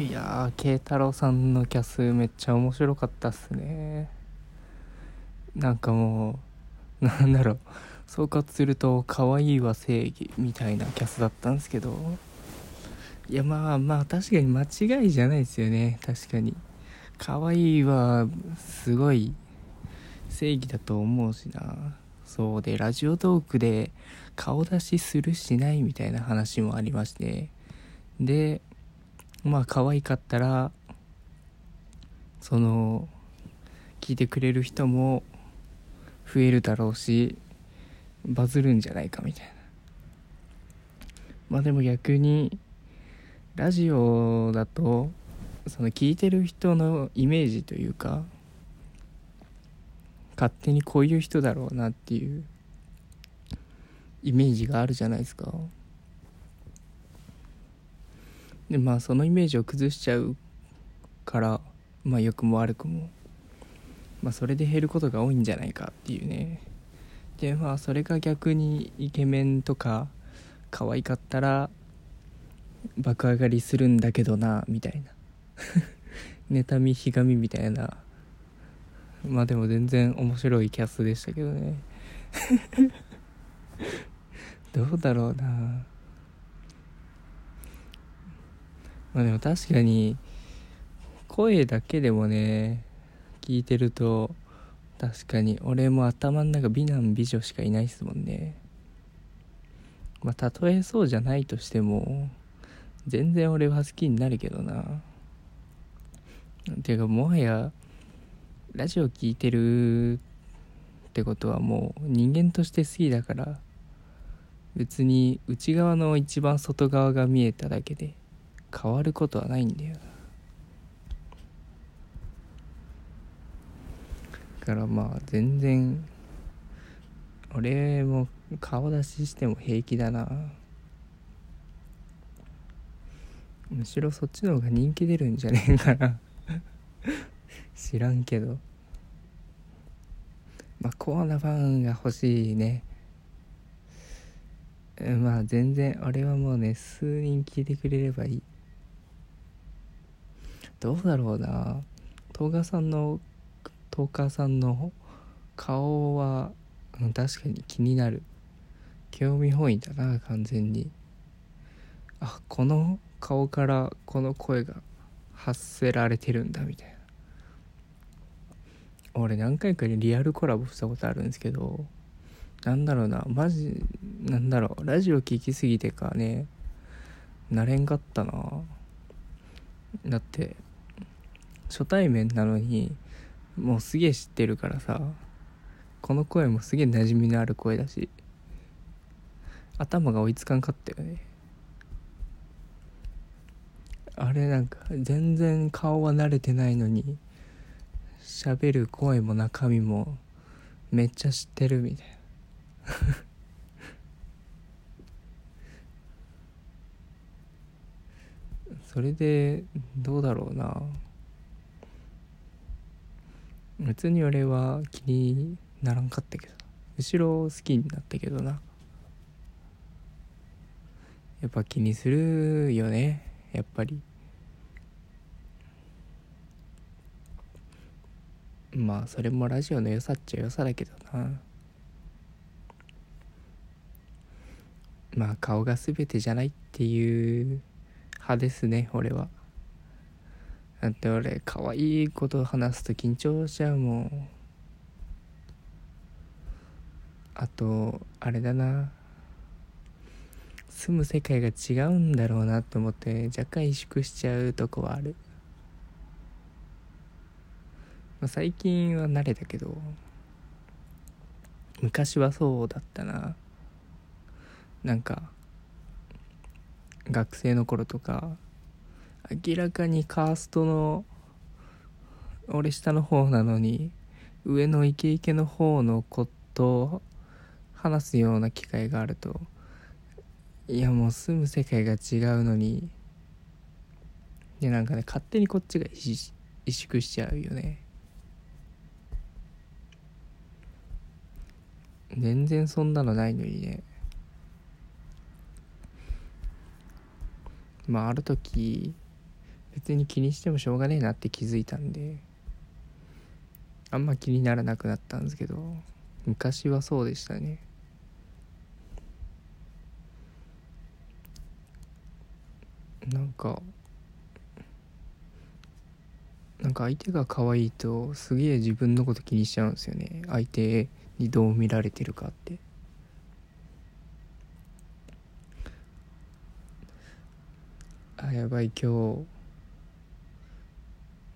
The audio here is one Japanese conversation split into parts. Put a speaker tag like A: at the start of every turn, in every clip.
A: いやー慶太郎さんのキャスめっちゃ面白かったっすね。なんかもうなんだろう総括すると可愛いは正義みたいなキャスだったんですけど。いやまあまあ確かに間違いじゃないですよね。確かに。可愛いはすごい正義だと思うしな。そうでラジオトークで顔出しするしないみたいな話もありまして。でまあ可愛かったらその聞いてくれる人も増えるだろうしバズるんじゃないかみたいな。まあでも逆にラジオだとその聞いてる人のイメージというか勝手にこういう人だろうなっていうイメージがあるじゃないですか。でまあそのイメージを崩しちゃうからまあ良くも悪くもまあそれで減ることが多いんじゃないかっていうね。でまあそれが逆にイケメンとか可愛かったら爆上がりするんだけどなみたいな。妬みひがみみたいな。まあでも全然面白いキャスでしたけどね。どうだろうな。まあでも確かに声だけでもね聞いてると確かに俺も頭の中美男美女しかいないっすもんね。まあたとえそうじゃないとしても全然俺は好きになるけどな。ていうかもはやラジオ聴いてるってことはもう人間として好きだから別に内側の一番外側が見えただけで。変わることはないんだよだからまあ全然俺も顔出ししても平気だな。むしろそっちの方が人気出るんじゃねえかな。知らんけど。まあコアなファンが欲しいね。まあ全然俺はもうね数人聞いてくれればいい。どうだろうな。東賀さんのトーカーさんの顔は、確かに気になる。興味本位だな完全に。あこの顔からこの声が発せられてるんだみたいな。俺何回かにリアルコラボしたことあるんですけどなんだろうなマジなんだろうラジオ聴きすぎてかねなれんかったな。だって初対面なのにもうすげえ知ってるからさこの声もすげえ馴染みのある声だし頭が追いつかんかったよね。あれなんか全然顔は慣れてないのに喋る声も中身もめっちゃ知ってるみたいな。それでどうだろうな。別に俺は気にならんかったけど。後ろ好きになったけどな。やっぱ気にするよね。やっぱり。まあそれもラジオの良さっちゃ良さだけどな。まあ顔が全てじゃないっていう派ですね俺は。だって俺可愛いこと話すと緊張しちゃうもん。あとあれだな。住む世界が違うんだろうなと思って若干萎縮しちゃうとこはある。まあ、最近は慣れたけど昔はそうだったな。なんか学生の頃とか明らかにカーストの俺下の方なのに上のイケイケの方の子と話すような機会があると。いやもう住む世界が違うのに。でなんかね勝手にこっちが萎縮しちゃうよね。全然そんなのないのにね。まあある時別に気にしてもしょうがねえなって気づいたんであんま気にならなくなったんですけど昔はそうでしたね。なんかなんか相手が可愛いとすげえ自分のこと気にしちゃうんですよね。相手にどう見られてるかって。あやばい今日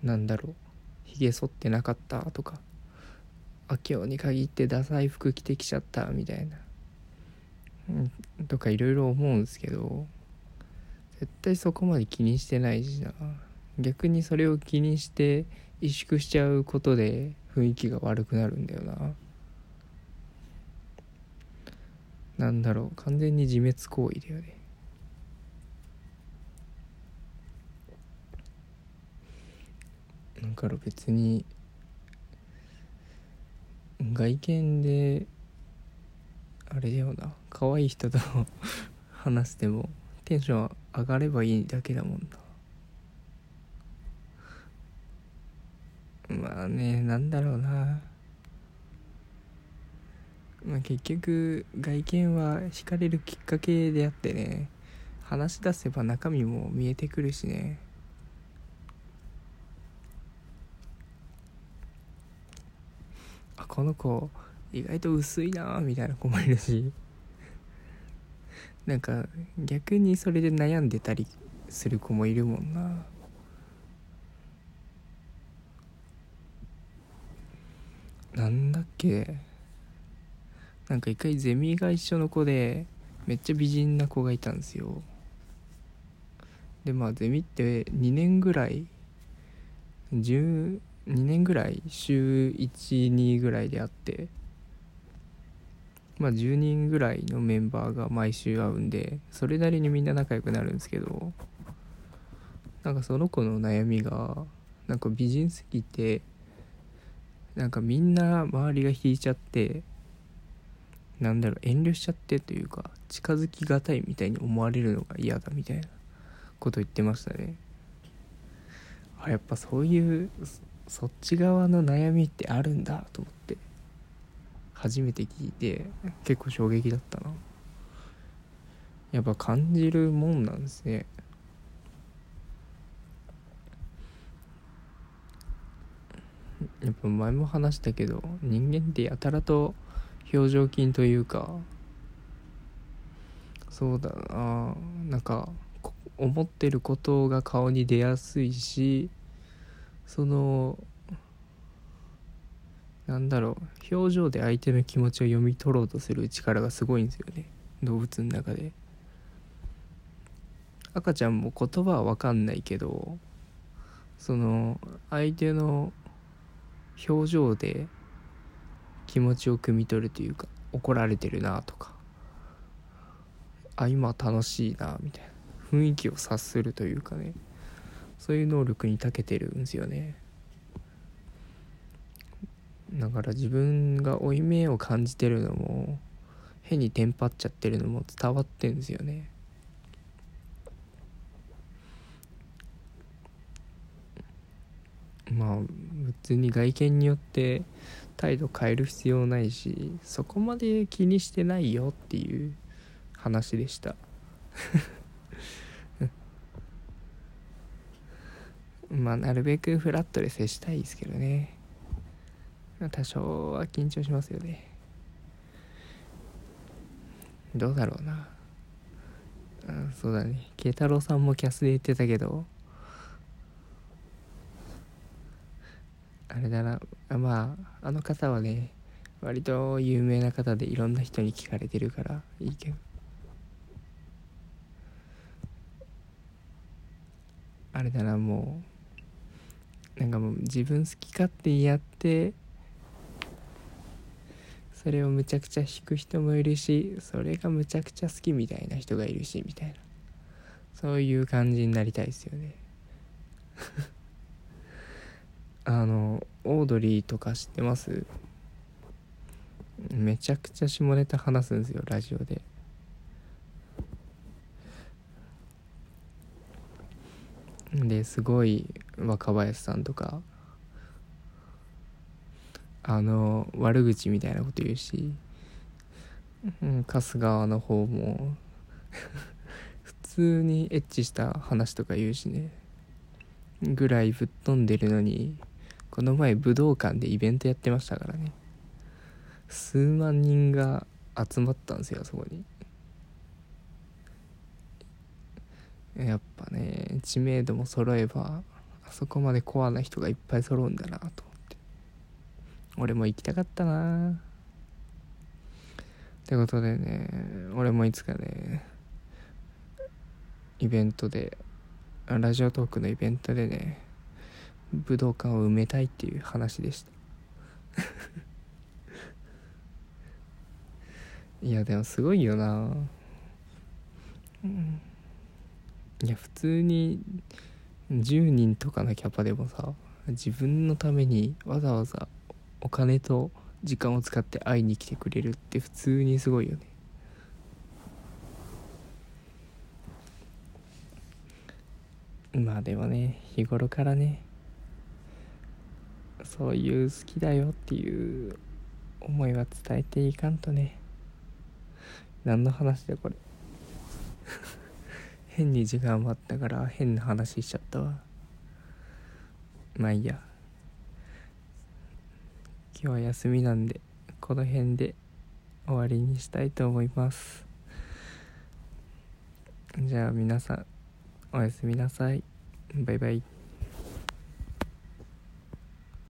A: なんだろう。ひげ剃ってなかったとか。あ今日に限ってダサい服着てきちゃったみたいな、うん、とかいろいろ思うんですけど。絶対そこまで気にしてないしな。逆にそれを気にして萎縮しちゃうことで雰囲気が悪くなるんだよな。なんだろう。完全に自滅行為だよね。から別に外見であれだよな可愛い人と 話してもテンション上がればいいだけだもんな。まあねなんだろうな。まあ結局外見は惹かれるきっかけであってね話し出せば中身も見えてくるしね。この子意外と薄いなみたいな子もいるし。なんか逆にそれで悩んでたりする子もいるもんな。なんだっけ。なんか一回ゼミが一緒の子でめっちゃ美人な子がいたんですよ。でまあゼミって2年ぐらい2年ぐらい週12ぐらいであってまあ10人ぐらいのメンバーが毎週会うんでそれなりにみんな仲良くなるんですけどなんかその子の悩みがなんか美人すぎてなんかみんな周りが引いちゃってなんだろう遠慮しちゃってというか近づきがたいみたいに思われるのが嫌だみたいなこと言ってましたね。あやっぱそういうそっち側の悩みってあるんだと思って初めて聞いて結構衝撃だったな。やっぱ感じるもんなんですね。やっぱ前も話したけど人間ってやたらと表情筋というかそうだな。なんか思ってることが顔に出やすいしそのなんだろう表情で相手の気持ちを読み取ろうとする力がすごいんですよね。動物の中で。赤ちゃんも言葉は分かんないけどその相手の表情で気持ちを汲み取るというか怒られてるなとかあ今楽しいなみたいな。雰囲気を察するというかね。そういう能力に長けてるんですよね。だから自分が負い目を感じてるのも変にテンパっちゃってるのも伝わってんですよね。まあ別に外見によって態度変える必要ないしそこまで気にしてないよっていう話でした。まあなるべくフラットで接したいですけどね。多少は緊張しますよね。どうだろうな。あそうだね。慶太郎さんもキャスで言ってたけど。あれだな。あまああの方はね割と有名な方でいろんな人に聞かれてるからいいけど。あれだなもうなんかもう自分好き勝手やってそれをむちゃくちゃ弾く人もいるしそれがむちゃくちゃ好きみたいな人がいるしみたいな。そういう感じになりたいですよね。あのオードリーとか知ってます？めちゃくちゃ下ネタ話すんですよラジオで。ですごい若林さんとかあの悪口みたいなこと言うし、うん、春日の方も 普通にエッチした話とか言うしね。ぐらいぶっ飛んでるのにこの前武道館でイベントやってましたからね。数万人が集まったんですよそこに。やっぱね知名度も揃えばあそこまでコアな人がいっぱい揃うんだなと思って。俺も行きたかったな。ってことでね俺もいつかねイベントでラジオトークのイベントでね武道館を埋めたいっていう話でした。いやでもすごいよな。うん。いや普通に10人とかのキャパでもさ自分のためにわざわざお金と時間を使って会いに来てくれるって普通にすごいよね。まあでもね日頃からねそういう好きだよっていう思いは伝えていかんとね。何の話だこれ。変に時間余ったから変な話しちゃったわ。まあいいや。今日は休みなんでこの辺で終わりにしたいと思います。じゃあ皆さんおやすみなさい。バイバイ。